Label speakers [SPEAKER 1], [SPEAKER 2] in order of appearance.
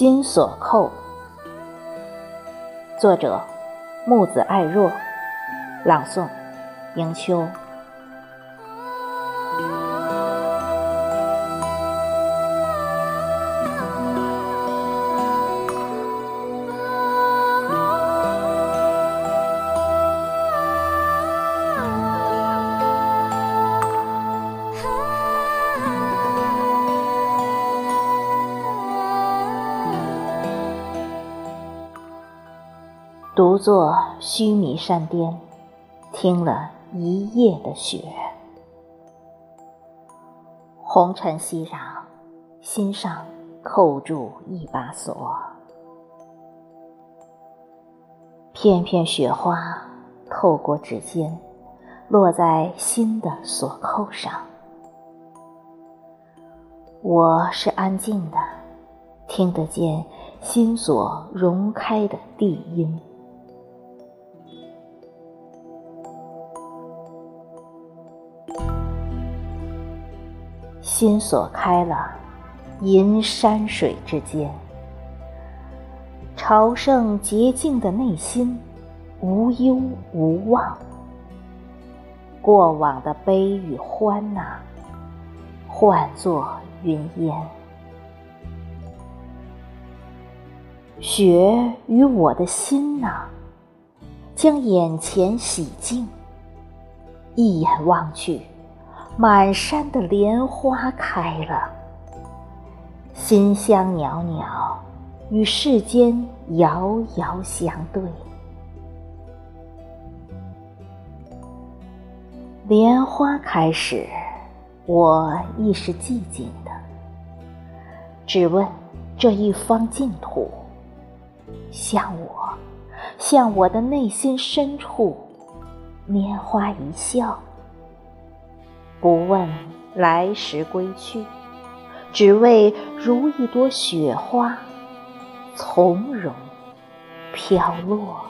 [SPEAKER 1] 金锁扣。作者：木子爱若，朗诵：迎秋。独坐须弥山巅，听了一夜的雪，红尘熙攘，心上扣住一把锁。片片雪花透过指尖，落在心的锁扣上。我是安静的，听得见心锁融开的地音。心锁开了，银山水之间，朝圣洁净的内心，无忧无望。过往的悲与欢呐，换作云烟。雪与我的心呐，将眼前洗净，一眼望去。满山的莲花开了，馨香袅袅，与世间遥遥相对。莲花开始，我亦是寂静的，只问这一方净土，向我，向我的内心深处，拈花一笑。不问来时归去，只为如一朵雪花，从容飘落。